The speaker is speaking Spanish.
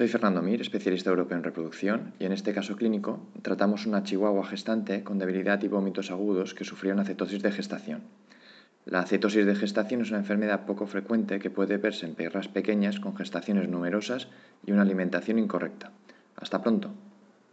Soy Fernando Mir, especialista europeo en reproducción, y en este caso clínico tratamos una chihuahua gestante con debilidad y vómitos agudos que sufrió una cetosis de gestación. La cetosis de gestación es una enfermedad poco frecuente que puede verse en perras pequeñas con gestaciones numerosas y una alimentación incorrecta. Hasta pronto.